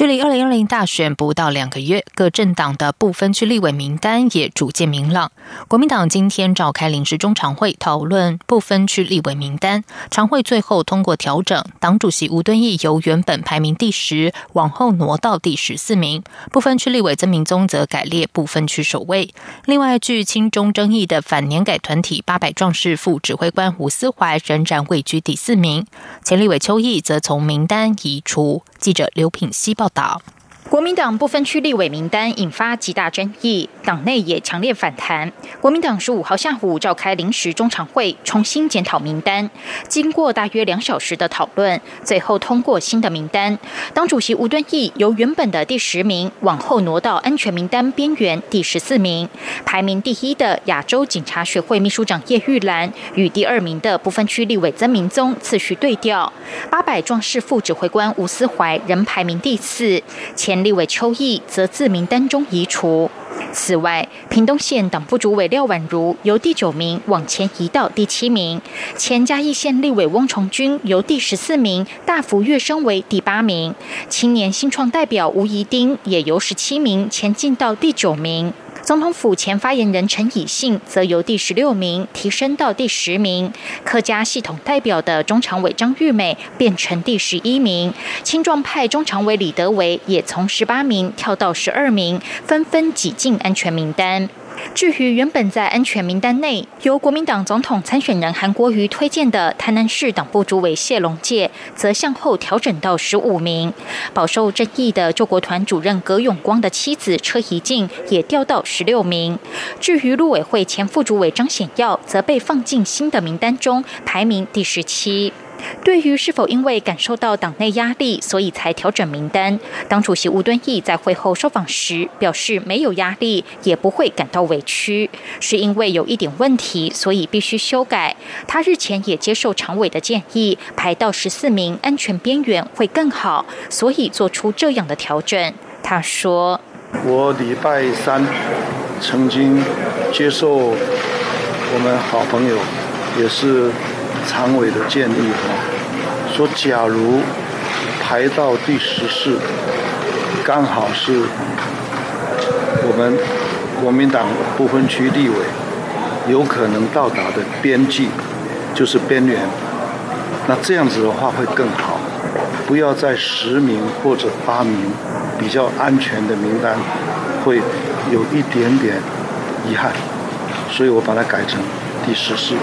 距离二零二零大选不到两个月，各政党的不分区立委名单也逐渐明朗。国民党今天召开临时中常会，讨论不分区立委名单。常会最后通过调整，党主席吴敦义由原本排名第十，往后挪到第十四名。不分区立委曾明宗则改列不分区首位。另外，据亲中争议的反年改团体八百壮士副指挥官吴思怀仍然位居第四名。前立委邱毅则从名单移除。记者刘品希报道。国民党不分区立委名单引发极大争议，党内也强烈反弹。国民党十五号下午召开临时中常会，重新检讨名单。经过大约两小时的讨论，最后通过新的名单。党主席吴敦义由原本的第十名往后挪到安全名单边缘第十四名。排名第一的亚洲警察学会秘书长叶玉兰与第二名的不分区立委曾明宗次序对调。八百壮士副指挥官吴思怀仍排名第四。前立委邱毅则自名单中移除。此外，屏东县党部主委廖婉如由第九名往前移到第七名，前嘉义县立委翁崇军由第十四名大幅跃升为第八名，青年新创代表吴怡丁也由十七名前进到第九名。总统府前发言人陈以信则由第十六名提升到第十名，客家系统代表的中常委张玉美变成第十一名，青壮派中常委李德维也从十八名跳到十二名，纷纷挤进安全名单。至于原本在安全名单内由国民党总统参选人韩国瑜推荐的台南市党部主委谢龙介，则向后调整到十五名。饱受争议的救国团主任葛永光的妻子车怡静也调到十六名。至于陆委会前副主委张显耀，则被放进新的名单中，排名第十七。对于是否因为感受到党内压力，所以才调整名单，党主席吴敦义在会后受访时表示，没有压力，也不会感到委屈，是因为有一点问题，所以必须修改。他日前也接受常委的建议，排到十四名安全边缘会更好，所以做出这样的调整。他说：“我礼拜三曾经接受我们好朋友，也是。”常委的建议哈，说假如排到第十四，刚好是我们国民党不分区立委有可能到达的边际，就是边缘。那这样子的话会更好，不要在十名或者八名比较安全的名单，会有一点点遗憾，所以我把它改成第十四。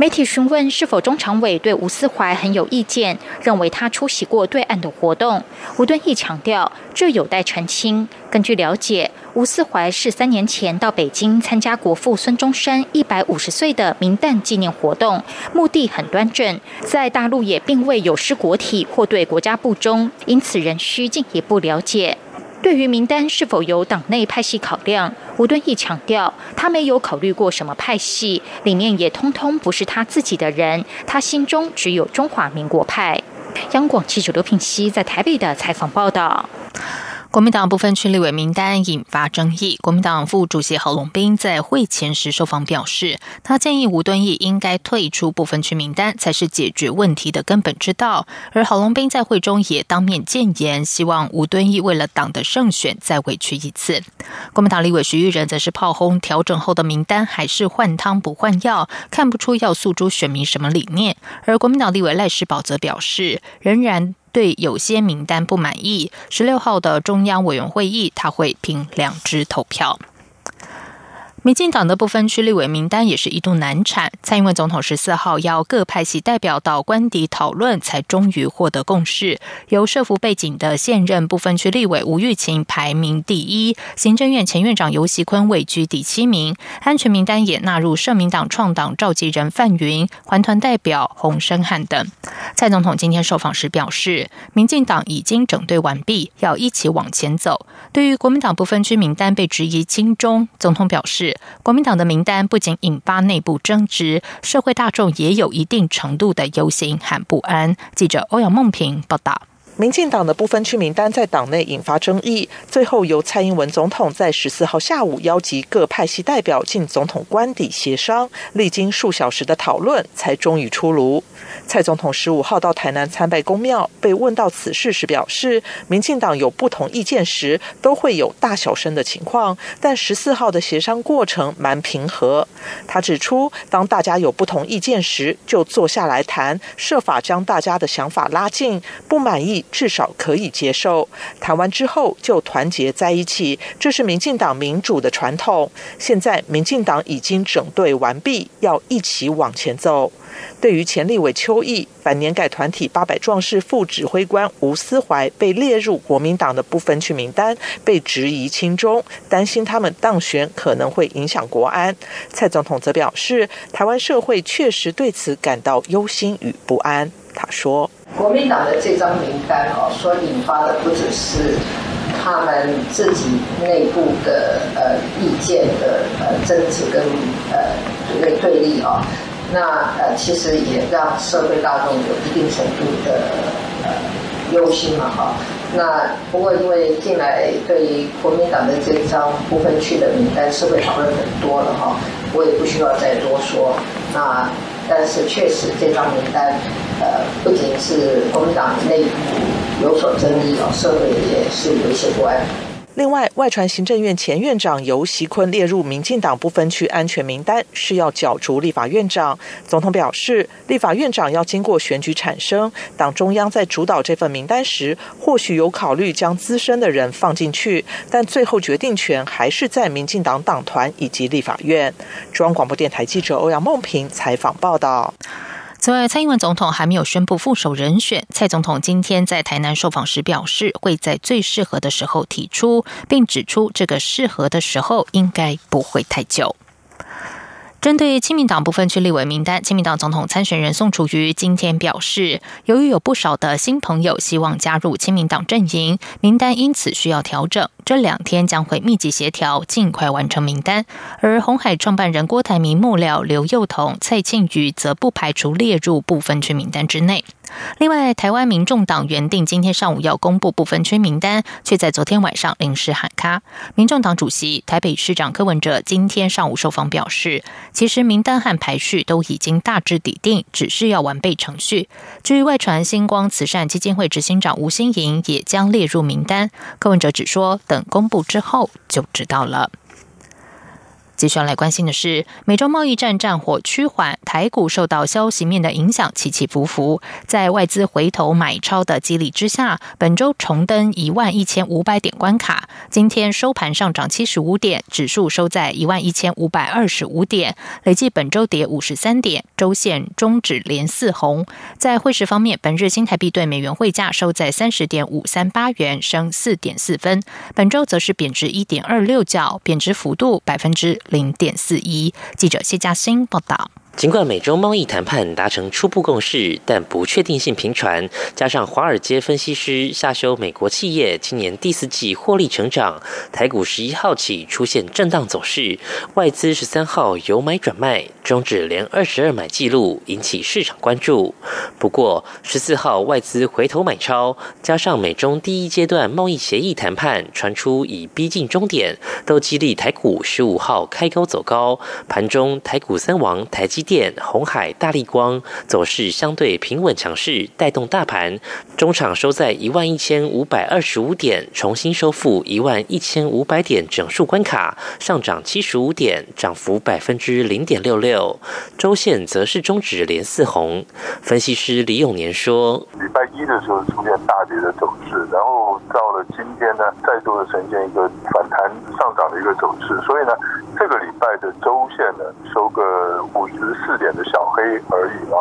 媒体询问是否中常委对吴思怀很有意见，认为他出席过对岸的活动。吴敦义强调，这有待澄清。根据了解，吴思怀是三年前到北京参加国父孙中山一百五十岁的明旦纪念活动，目的很端正，在大陆也并未有失国体或对国家不忠，因此仍需进一步了解。对于名单是否由党内派系考量，吴敦义强调，他没有考虑过什么派系，里面也通通不是他自己的人，他心中只有中华民国派。央广记者刘品熙在台北的采访报道。国民党部分区立委名单引发争议。国民党副主席郝龙斌在会前时受访表示，他建议吴敦义应该退出部分区名单，才是解决问题的根本之道。而郝龙斌在会中也当面谏言，希望吴敦义为了党的胜选再委屈一次。国民党立委徐玉仁则是炮轰调整后的名单还是换汤不换药，看不出要诉诸选民什么理念。而国民党立委赖世宝则表示，仍然。对有些名单不满意，十六号的中央委员会议他会凭两支投票。民进党的部分区立委名单也是一度难产。蔡英文总统十四号要各派系代表到官邸讨论，才终于获得共识。由社服背景的现任部分区立委吴玉琴排名第一，行政院前院长游锡坤位居第七名。安全名单也纳入社民党创党召集人范云、环团代表洪生汉等。蔡总统今天受访时表示，民进党已经整队完毕，要一起往前走。对于国民党部分区名单被质疑轻中，总统表示。国民党的名单不仅引发内部争执，社会大众也有一定程度的忧心和不安。记者欧阳梦平报道。民进党的不分区名单在党内引发争议，最后由蔡英文总统在十四号下午邀集各派系代表进总统官邸协商，历经数小时的讨论，才终于出炉。蔡总统十五号到台南参拜公庙，被问到此事时表示，民进党有不同意见时，都会有大小声的情况，但十四号的协商过程蛮平和。他指出，当大家有不同意见时，就坐下来谈，设法将大家的想法拉近，不满意。至少可以接受，谈完之后就团结在一起，这是民进党民主的传统。现在民进党已经整队完毕，要一起往前走。对于前立委邱毅、反年改团体八百壮士副指挥官吴思怀被列入国民党的不分区名单，被质疑亲中，担心他们当选可能会影响国安。蔡总统则表示，台湾社会确实对此感到忧心与不安。他说。国民党的这张名单哦，所引发的不只是他们自己内部的呃意见的呃争执跟呃对对立啊，那呃其实也让社会大众有一定程度的呃忧心嘛哈。那不过因为近来对于国民党的这张部分区的名单，社会讨论很多了哈，我也不需要再多说。那但是确实这张名单。呃，不仅是国民党内部有所争议哦，社会也是有一些不安。另外，外传行政院前院长尤习坤列入民进党不分区安全名单，是要角逐立法院长。总统表示，立法院长要经过选举产生，党中央在主导这份名单时，或许有考虑将资深的人放进去，但最后决定权还是在民进党党团以及立法院。中央广播电台记者欧阳梦平采访报道。此外，蔡英文总统还没有宣布副手人选。蔡总统今天在台南受访时表示，会在最适合的时候提出，并指出这个适合的时候应该不会太久。针对亲民党部分区立委名单，亲民党总统参选人宋楚瑜今天表示，由于有不少的新朋友希望加入亲民党阵营，名单因此需要调整。这两天将会密集协调，尽快完成名单。而红海创办人郭台铭幕僚刘幼彤、蔡庆宇则不排除列入部分区名单之内。另外，台湾民众党原定今天上午要公布部分区名单，却在昨天晚上临时喊卡。民众党主席、台北市长柯文哲今天上午受访表示，其实名单和排序都已经大致底定，只是要完备程序。至于外传星光慈善基金会执行长吴新莹也将列入名单，柯文哲只说等。公布之后就知道了。接下来关心的是，美洲贸易战战火趋缓，台股受到消息面的影响，起起伏伏。在外资回头买超的激励之下，本周重登一万一千五百点关卡。今天收盘上涨七十五点，指数收在一万一千五百二十五点，累计本周跌五十三点，周线终止连四红。在汇市方面，本日新台币对美元汇价收在三十点五三八元，升四点四分。本周则是贬值一点二六角，贬值幅度百分之。零点四一。记者谢嘉欣报道。尽管美洲贸易谈判达成初步共识，但不确定性频传，加上华尔街分析师下修美国企业今年第四季获利成长，台股十一号起出现震荡走势，外资十三号由买转卖，终止连二十二买记录，引起市场关注。不过十四号外资回头买超，加上美中第一阶段贸易协议谈判传出已逼近终点，都激励台股十五号开高走高，盘中台股三王台积。电、红海、大力光走势相对平稳强势，带动大盘中场收在一万一千五百二十五点，重新收复一万一千五百点整数关卡，上涨七十五点，涨幅百分之零点六六。周线则是终止连四红。分析师李永年说：礼拜一的时候出现大跌的走势，然后到了今天呢，再度的呈现一个反弹上涨的一个走势，所以呢，这个礼拜的周线呢收个五十。四点的小黑而已啊，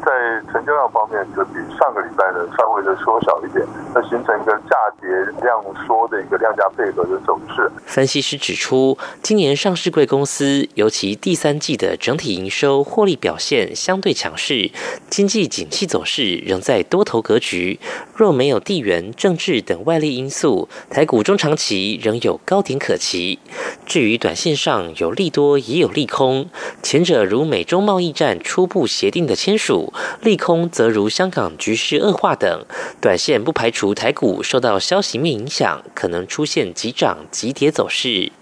在成交量方面就比上个礼拜呢稍微的缩小一点，那形成一个价跌量缩的一个量价配合的走势。分析师指出，今年上市贵公司尤其第三季的整体营收获利表现相对强势，经济景气走势仍在多头格局。若没有地缘政治等外力因素，台股中长期仍有高点可期。至于短线上有利多也有利空，前者如美中贸易战初步协定的签署，利空则如香港局势恶化等。短线不排除台股受到消息面影响，可能出现急涨急跌走势。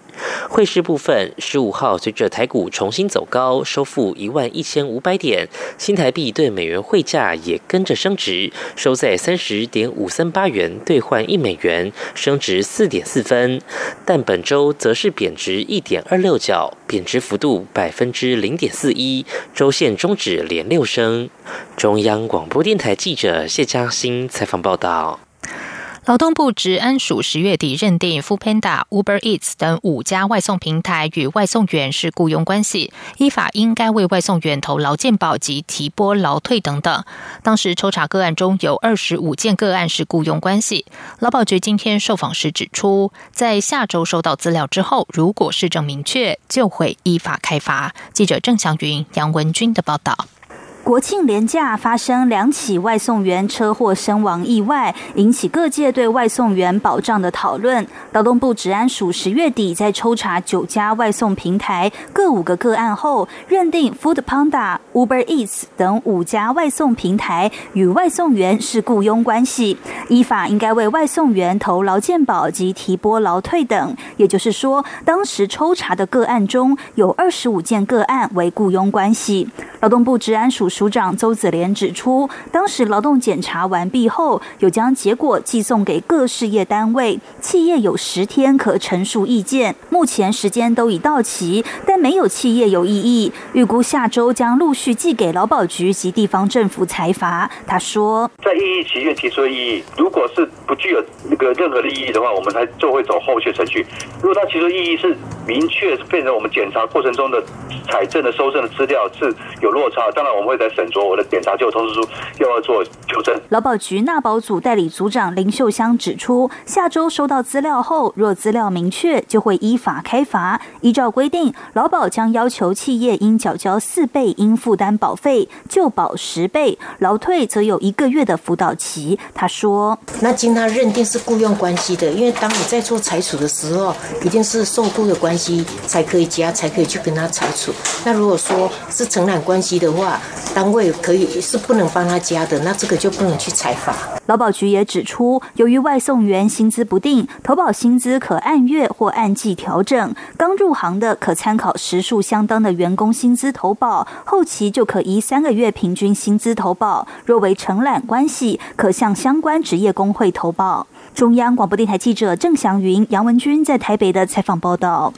汇市部分，十五号随着台股重新走高，收复一万一千五百点，新台币对美元汇价也跟着升值，收在三十点五三八元兑换一美元，升值四点四分。但本周则是贬值一点二六角，贬值幅度百分之零点四一，周线终止连六升。中央广播电台记者谢嘉欣采访报道。劳动部治安署十月底认定 f o o p a n d a、Uber Eats 等五家外送平台与外送员是雇佣关系，依法应该为外送员投劳健保及提拨劳退等等。当时抽查个案中有二十五件个案是雇佣关系。劳保局今天受访时指出，在下周收到资料之后，如果市政明确，就会依法开罚。记者郑祥云、杨文君的报道。国庆连假发生两起外送员车祸身亡意外，引起各界对外送员保障的讨论。劳动部治安署十月底在抽查九家外送平台各五个个案后，认定 Food Panda、Uber Eats 等五家外送平台与外送员是雇佣关系，依法应该为外送员投劳健保及提拨劳退等。也就是说，当时抽查的个案中有二十五件个案为雇佣关系。劳动部治安署。署长邹子莲指出，当时劳动检查完毕后，有将结果寄送给各事业单位，企业有十天可陈述意见。目前时间都已到期，但没有企业有异议，预估下周将陆续寄给劳保局及地方政府裁罚。他说，在异议期间提出的异议，如果是不具有那个任何的意义的话，我们才就会走后续程序。如果他提出异议是明确变成我们检查过程中的采证的收证的资料是有落差，当然我们会在。审酌我的检查就通知书，又要做纠正。劳保局纳保组代理组长林秀香指出，下周收到资料后，若资料明确，就会依法开罚。依照规定，劳保将要求企业应缴交四倍应负担保费，就保十倍，劳退则有一个月的辅导期。他说：“那经他认定是雇佣关系的，因为当你在做裁处的时候，一定是受雇的关系才可以加，才可以去跟他裁处。那如果说是承揽关系的话，单位可以是不能帮他加的，那这个就不能去采访。劳保局也指出，由于外送员薪资不定，投保薪资可按月或按季调整。刚入行的可参考时数相当的员工薪资投保，后期就可依三个月平均薪资投保。若为承揽关系，可向相关职业工会投保。中央广播电台记者郑祥云、杨文君在台北的采访报道。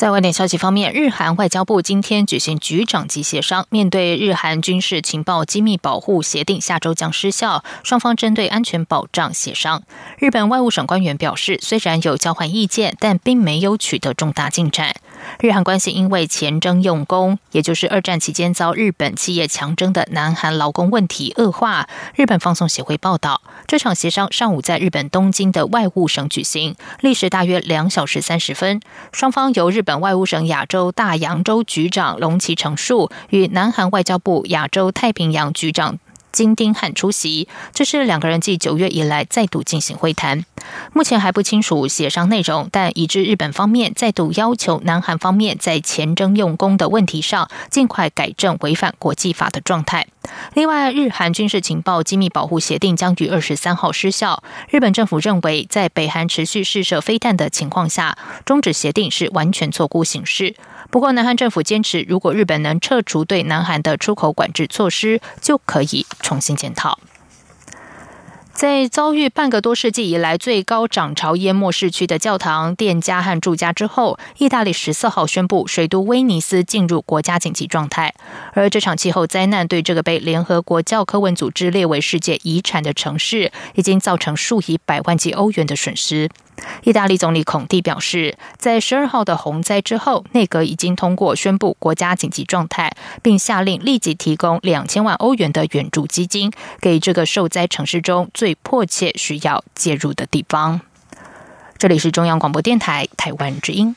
在外电消息方面，日韩外交部今天举行局长级协商，面对日韩军事情报机密保护协定下周将失效，双方针对安全保障协商。日本外务省官员表示，虽然有交换意见，但并没有取得重大进展。日韩关系因为前征用工，也就是二战期间遭日本企业强征的南韩劳工问题恶化。日本放送协会报道，这场协商上午在日本东京的外务省举行，历时大约两小时三十分。双方由日本外务省亚洲大洋洲局长龙崎成树与南韩外交部亚洲太平洋局长。金丁汉出席，这是两个人继九月以来再度进行会谈。目前还不清楚协商内容，但已知日本方面再度要求南韩方面在前征用工的问题上尽快改正违反国际法的状态。另外，日韩军事情报机密保护协定将于二十三号失效。日本政府认为，在北韩持续试射飞弹的情况下，终止协定是完全错估形势。不过，南韩政府坚持，如果日本能撤除对南韩的出口管制措施，就可以重新检讨。在遭遇半个多世纪以来最高涨潮淹没市区的教堂、店家和住家之后，意大利十四号宣布水都威尼斯进入国家紧急状态。而这场气候灾难对这个被联合国教科文组织列为世界遗产的城市，已经造成数以百万计欧元的损失。意大利总理孔蒂表示，在十二号的洪灾之后，内阁已经通过宣布国家紧急状态，并下令立即提供两千万欧元的援助基金，给这个受灾城市中最迫切需要介入的地方。这里是中央广播电台台湾之音。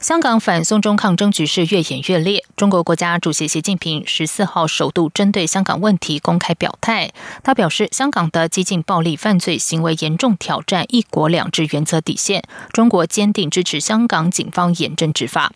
香港反送中抗争局势越演越烈。中国国家主席习近平十四号首度针对香港问题公开表态。他表示，香港的激进暴力犯罪行为严重挑战“一国两制”原则底线。中国坚定支持香港警方严正执法。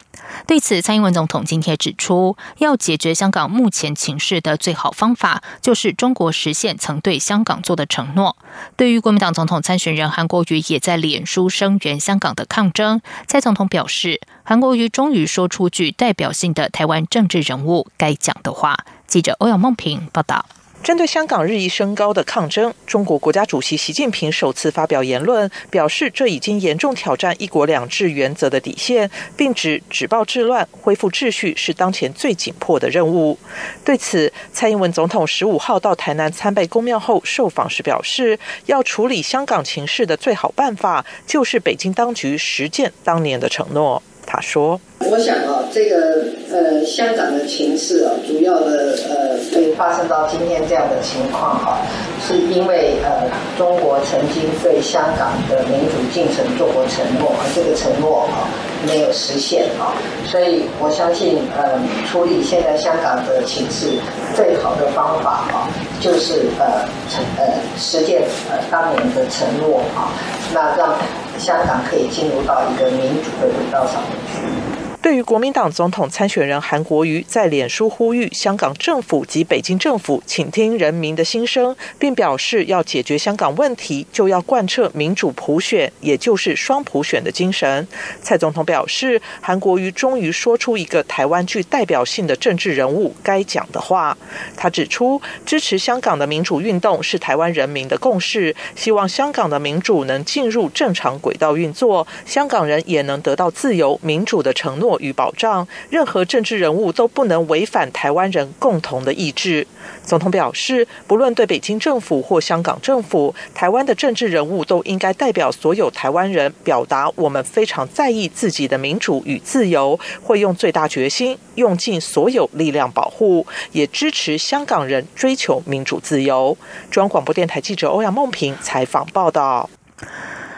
对此，蔡英文总统今天指出，要解决香港目前情势的最好方法，就是中国实现曾对香港做的承诺。对于国民党总统参选人韩国瑜也在脸书声援香港的抗争，蔡总统表示。韩国瑜终于说出具代表性的台湾政治人物该讲的话。记者欧阳梦平报道。针对香港日益升高的抗争，中国国家主席习近平首次发表言论，表示这已经严重挑战“一国两制”原则的底线，并指止暴制乱、恢复秩序是当前最紧迫的任务。对此，蔡英文总统十五号到台南参拜公庙后受访时表示，要处理香港情势的最好办法，就是北京当局实践当年的承诺。他说：“我想啊，这个呃，香港的情势啊，主要的呃，会发生到今天这样的情况啊，是因为呃，中国曾经对香港的民主进程做过承诺，而这个承诺啊没有实现啊，所以我相信呃，处理现在香港的情势最好的方法啊，就是呃，承呃，实践呃当年的承诺啊，那让。”香港可以进入到一个民主的轨道上面去。对于国民党总统参选人韩国瑜在脸书呼吁香港政府及北京政府倾听人民的心声，并表示要解决香港问题，就要贯彻民主普选，也就是双普选的精神。蔡总统表示，韩国瑜终于说出一个台湾具代表性的政治人物该讲的话。他指出，支持香港的民主运动是台湾人民的共识，希望香港的民主能进入正常轨道运作，香港人也能得到自由民主的承诺。与保障，任何政治人物都不能违反台湾人共同的意志。总统表示，不论对北京政府或香港政府，台湾的政治人物都应该代表所有台湾人，表达我们非常在意自己的民主与自由，会用最大决心，用尽所有力量保护，也支持香港人追求民主自由。中央广播电台记者欧阳梦平采访报道。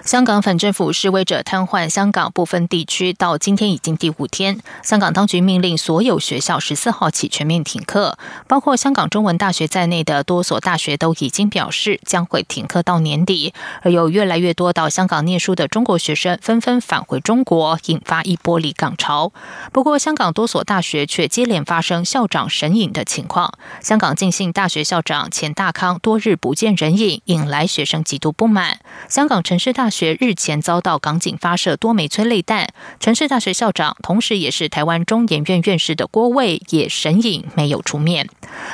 香港反政府示威者瘫痪香港部分地区，到今天已经第五天。香港当局命令所有学校十四号起全面停课，包括香港中文大学在内的多所大学都已经表示将会停课到年底。而有越来越多到香港念书的中国学生纷纷返回中国，引发一波离港潮。不过，香港多所大学却接连发生校长神隐的情况。香港浸信大学校长钱大康多日不见人影，引来学生极度不满。香港城市大学日前遭到港警发射多枚催泪弹，城市大学校长，同时也是台湾中研院院士的郭卫也神隐没有出面。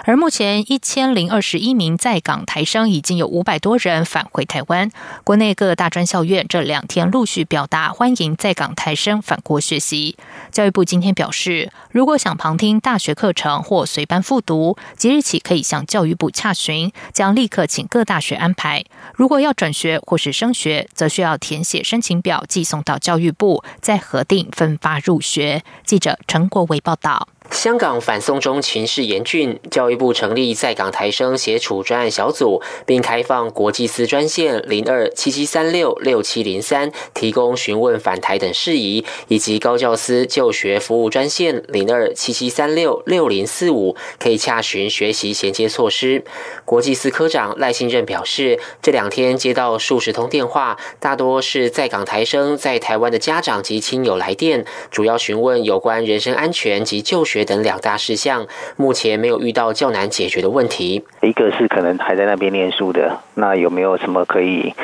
而目前一千零二十一名在港台生已经有五百多人返回台湾，国内各大专校院这两天陆续表达欢迎在港台生返国学习。教育部今天表示，如果想旁听大学课程或随班复读，即日起可以向教育部洽询，将立刻请各大学安排。如果要转学或是升学，则需要填写申请表，寄送到教育部，再核定分发入学。记者陈国伟报道。香港反送中情势严峻，教育部成立在港台生协处专案小组，并开放国际司专线零二七七三六六七零三，提供询问返台等事宜，以及高教司就学服务专线零二七七三六六零四五，可以洽询学习衔接措施。国际司科长赖信任表示，这两天接到数十通电话，大多是在港台生在台湾的家长及亲友来电，主要询问有关人身安全及就学。等两大事项，目前没有遇到较难解决的问题。一个是可能还在那边念书的，那有没有什么可以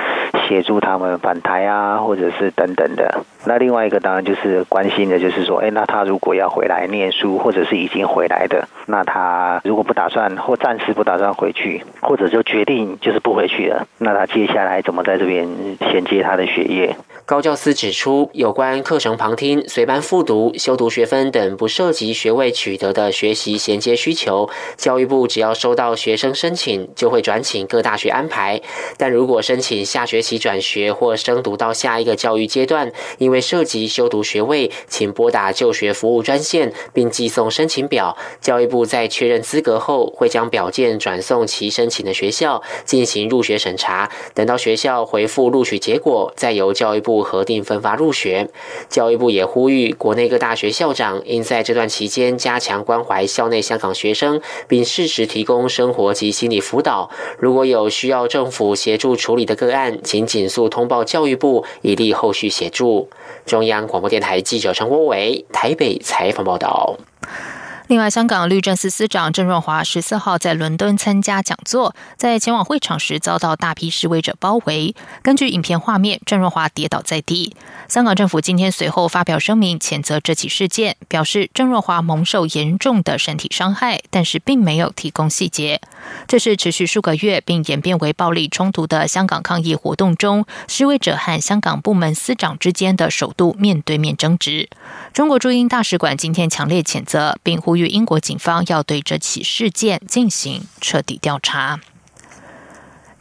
协助他们返台啊，或者是等等的？那另外一个当然就是关心的，就是说，哎，那他如果要回来念书，或者是已经回来的，那他如果不打算或暂时不打算回去，或者就决定就是不回去了，那他接下来怎么在这边衔接他的学业？高教司指出，有关课程旁听、随班复读、修读学分等不涉及学位取得的学习衔接需求，教育部只要收到学生申请，就会转请各大学安排。但如果申请下学期转学或升读到下一个教育阶段，因为涉及修读学位，请拨打就学服务专线，并寄送申请表。教育部在确认资格后，会将表件转送其申请的学校进行入学审查。等到学校回复录取结果，再由教育部。核定分发入学，教育部也呼吁国内各大学校长应在这段期间加强关怀校内香港学生，并适时提供生活及心理辅导。如果有需要政府协助处理的个案，请紧速通报教育部，以利后续协助。中央广播电台记者陈国伟台北采访报道。另外，香港律政司司长郑润华十四号在伦敦参加讲座，在前往会场时遭到大批示威者包围。根据影片画面，郑润华跌倒在地。香港政府今天随后发表声明，谴责这起事件，表示郑润华蒙受严重的身体伤害，但是并没有提供细节。这是持续数个月并演变为暴力冲突的香港抗议活动中，示威者和香港部门司长之间的首度面对面争执。中国驻英大使馆今天强烈谴责，并呼吁英国警方要对这起事件进行彻底调查。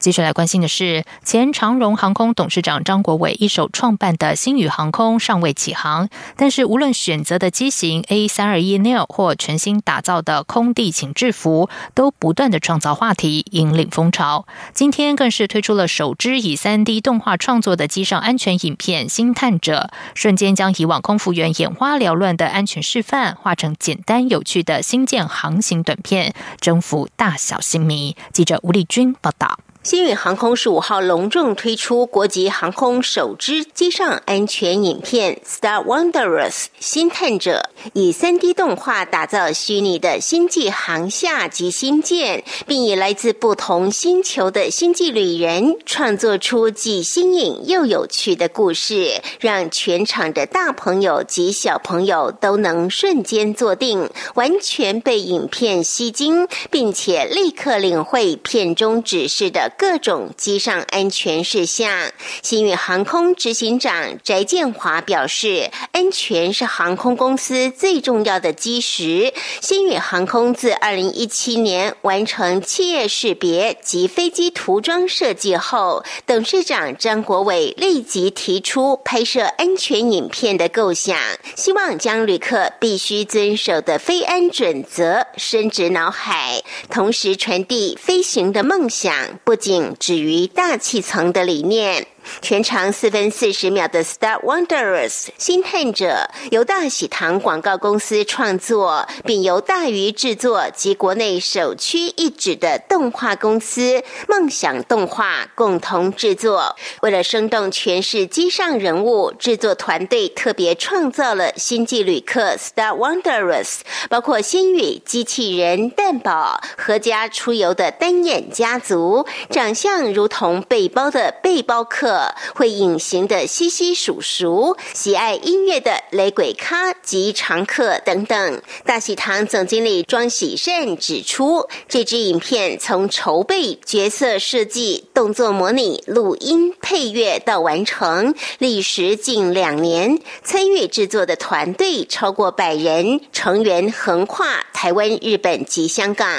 接下来关心的是，前长荣航空董事长张国伟一手创办的新宇航空尚未起航，但是无论选择的机型 A 三二一 neo 或全新打造的空地请制服，都不断的创造话题，引领风潮。今天更是推出了首支以三 D 动画创作的机上安全影片《星探者》，瞬间将以往空服员眼花缭乱的安全示范，画成简单有趣的星舰航行短片，征服大小星迷。记者吴丽君报道。新宇航空十五号隆重推出国际航空首支机上安全影片《Star Wanderers 星探者》，以三 D 动画打造虚拟的星际航下及星舰，并以来自不同星球的星际旅人创作出既新颖又有趣的故事，让全场的大朋友及小朋友都能瞬间坐定，完全被影片吸睛，并且立刻领会片中指示的。各种机上安全事项，新宇航空执行长翟建华表示，安全是航空公司最重要的基石。新宇航空自二零一七年完成企业识别及飞机涂装设计后，董事长张国伟立即提出拍摄安全影片的构想，希望将旅客必须遵守的飞安准则深植脑海，同时传递飞行的梦想。不。仅止于大气层的理念。全长四分四十秒的《Star Wanderers》星探者由大喜堂广告公司创作，并由大鱼制作及国内首屈一指的动画公司梦想动画共同制作。为了生动诠释机上人物，制作团队特别创造了星际旅客 Star Wanderers，包括星宇机器人蛋宝合家出游的单眼家族，长相如同背包的背包客。会隐形的西西叔叔，喜爱音乐的雷鬼咖及常客等等。大喜堂总经理庄喜善指出，这支影片从筹备、角色设计、动作模拟、录音、配乐到完成，历时近两年。参与制作的团队超过百人，成员横跨台湾、日本及香港。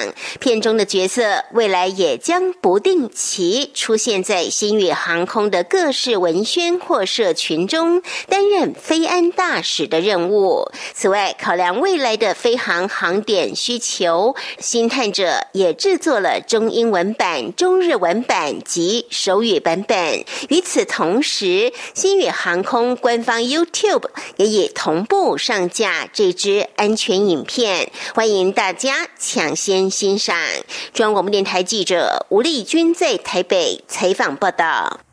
片中的角色未来也将不定期出现在新宇航空的。各式文宣或社群中担任飞安大使的任务。此外，考量未来的飞航航点需求，星探者也制作了中英文版、中日文版及手语版本。与此同时，新宇航空官方 YouTube 也已同步上架这支安全影片，欢迎大家抢先欣赏。中央广播电台记者吴丽君在台北采访报道。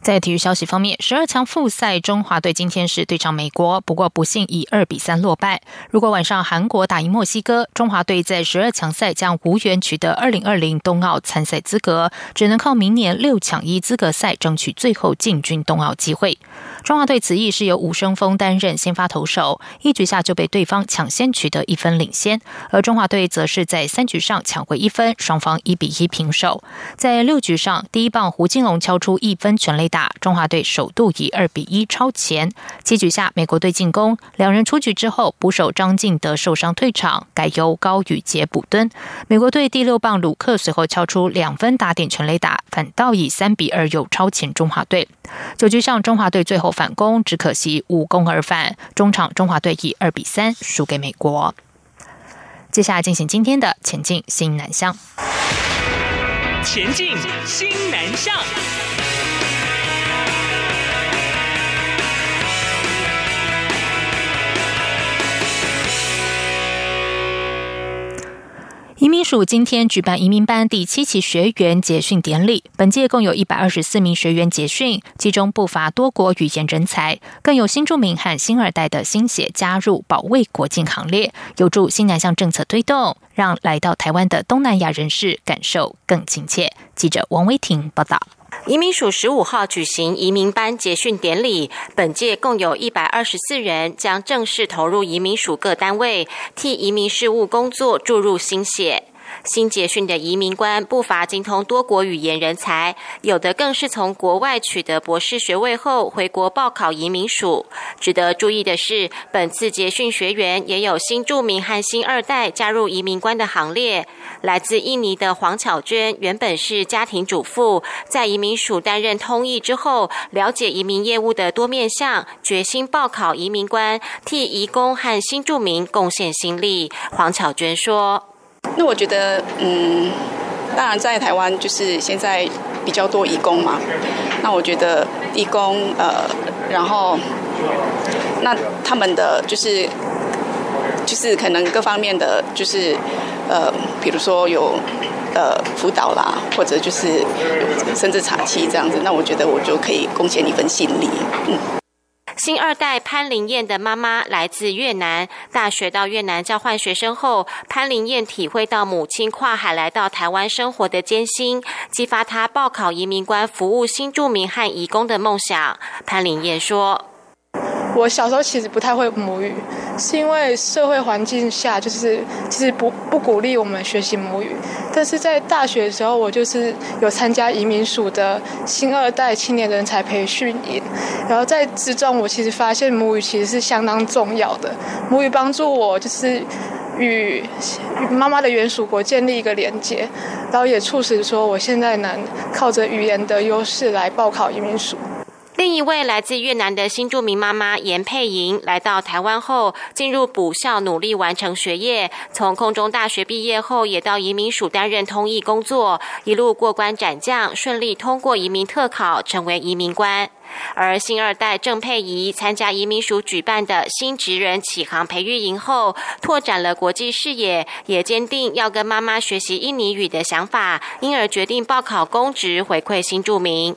在体育消息方面，十二强复赛，中华队今天是对上美国，不过不幸以二比三落败。如果晚上韩国打赢墨西哥，中华队在十二强赛将无缘取得二零二零冬奥参赛资格，只能靠明年六强一资格赛争取最后进军冬奥机会。中华队此役是由吴生峰担任先发投手，一局下就被对方抢先取得一分领先，而中华队则是在三局上抢回一分，双方一比一平手。在六局上，第一棒胡金龙敲出一分全垒打，中华队首度以二比一超前。七局下，美国队进攻，两人出局之后，捕手张敬德受伤退场，改由高宇杰补蹲。美国队第六棒鲁克随后敲出两分打点全垒打，反倒以三比二又超前中华队。九局上，中华队最后。反攻，只可惜无功而返。中场，中华队以二比三输给美国。接下来进行今天的前进新南向。前进新南向。署今天举办移民班第七期学员结训典礼，本届共有一百二十四名学员结训，其中不乏多国语言人才，更有新住民和新二代的新血加入保卫国境行列，有助新南向政策推动，让来到台湾的东南亚人士感受更亲切。记者王威婷报道。移民署十五号举行移民班结训典礼，本届共有一百二十四人将正式投入移民署各单位，替移民事务工作注入心血。新结训的移民官不乏精通多国语言人才，有的更是从国外取得博士学位后回国报考移民署。值得注意的是，本次结训学员也有新住民和新二代加入移民官的行列。来自印尼的黄巧娟原本是家庭主妇，在移民署担任通译之后，了解移民业务的多面向，决心报考移民官，替移工和新住民贡献心力。黄巧娟说。那我觉得，嗯，当然在台湾就是现在比较多义工嘛。那我觉得义工，呃，然后那他们的就是就是可能各方面的就是，呃，比如说有呃辅导啦，或者就是甚至茶器这样子，那我觉得我就可以贡献一份心力，嗯。新二代潘林燕的妈妈来自越南，大学到越南交换学生后，潘林燕体会到母亲跨海来到台湾生活的艰辛，激发她报考移民官服务新住民和移工的梦想。潘林燕说。我小时候其实不太会母语，是因为社会环境下就是其实不不鼓励我们学习母语。但是在大学的时候，我就是有参加移民署的新二代青年人才培训营，然后在之中我其实发现母语其实是相当重要的。母语帮助我就是与妈妈的原属国建立一个连接，然后也促使说我现在能靠着语言的优势来报考移民署。另一位来自越南的新住民妈妈严佩莹来到台湾后，进入补校努力完成学业。从空中大学毕业后，也到移民署担任通译工作，一路过关斩将，顺利通过移民特考，成为移民官。而新二代郑佩仪参加移民署举办的新职人启航培育营后，拓展了国际视野，也坚定要跟妈妈学习印尼语的想法，因而决定报考公职回馈新住民。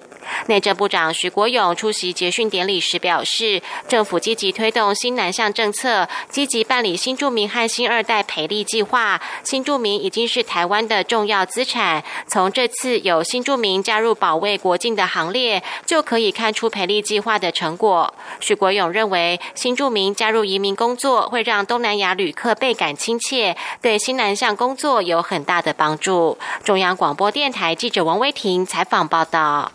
内政部长徐国勇出席结训典礼时表示，政府积极推动新南向政策，积极办理新住民和新二代培力计划。新住民已经是台湾的重要资产，从这次有新住民加入保卫国境的行列，就可以看出。培力计划的成果，许国勇认为，新住民加入移民工作会让东南亚旅客倍感亲切，对新南向工作有很大的帮助。中央广播电台记者王威婷采访报道。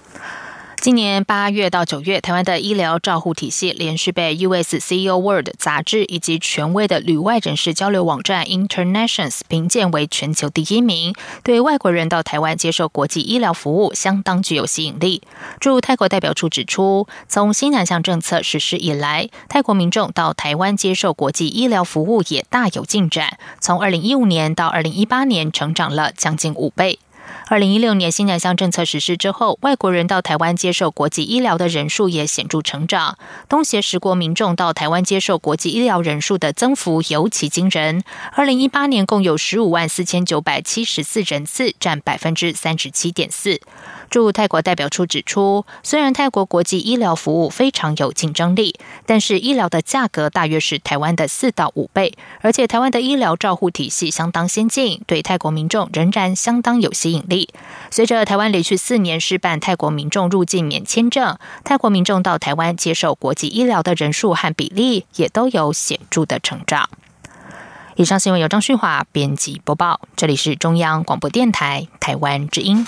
今年八月到九月，台湾的医疗照护体系连续被 US CEO World 杂志以及权威的旅外人士交流网站 Internations 评鉴为全球第一名，对外国人到台湾接受国际医疗服务相当具有吸引力。驻泰国代表处指出，从新南向政策实施以来，泰国民众到台湾接受国际医疗服务也大有进展，从二零一五年到二零一八年，成长了将近五倍。二零一六年新南向政策实施之后，外国人到台湾接受国际医疗的人数也显著成长。东协十国民众到台湾接受国际医疗人数的增幅尤其惊人。二零一八年共有十五万四千九百七十四人次，占百分之三十七点四。驻泰国代表处指出，虽然泰国国际医疗服务非常有竞争力，但是医疗的价格大约是台湾的四到五倍，而且台湾的医疗照护体系相当先进，对泰国民众仍然相当有吸引力。随着台湾连续四年试办泰国民众入境免签证，泰国民众到台湾接受国际医疗的人数和比例也都有显著的成长。以上新闻由张旭华编辑播报，这里是中央广播电台台湾之音。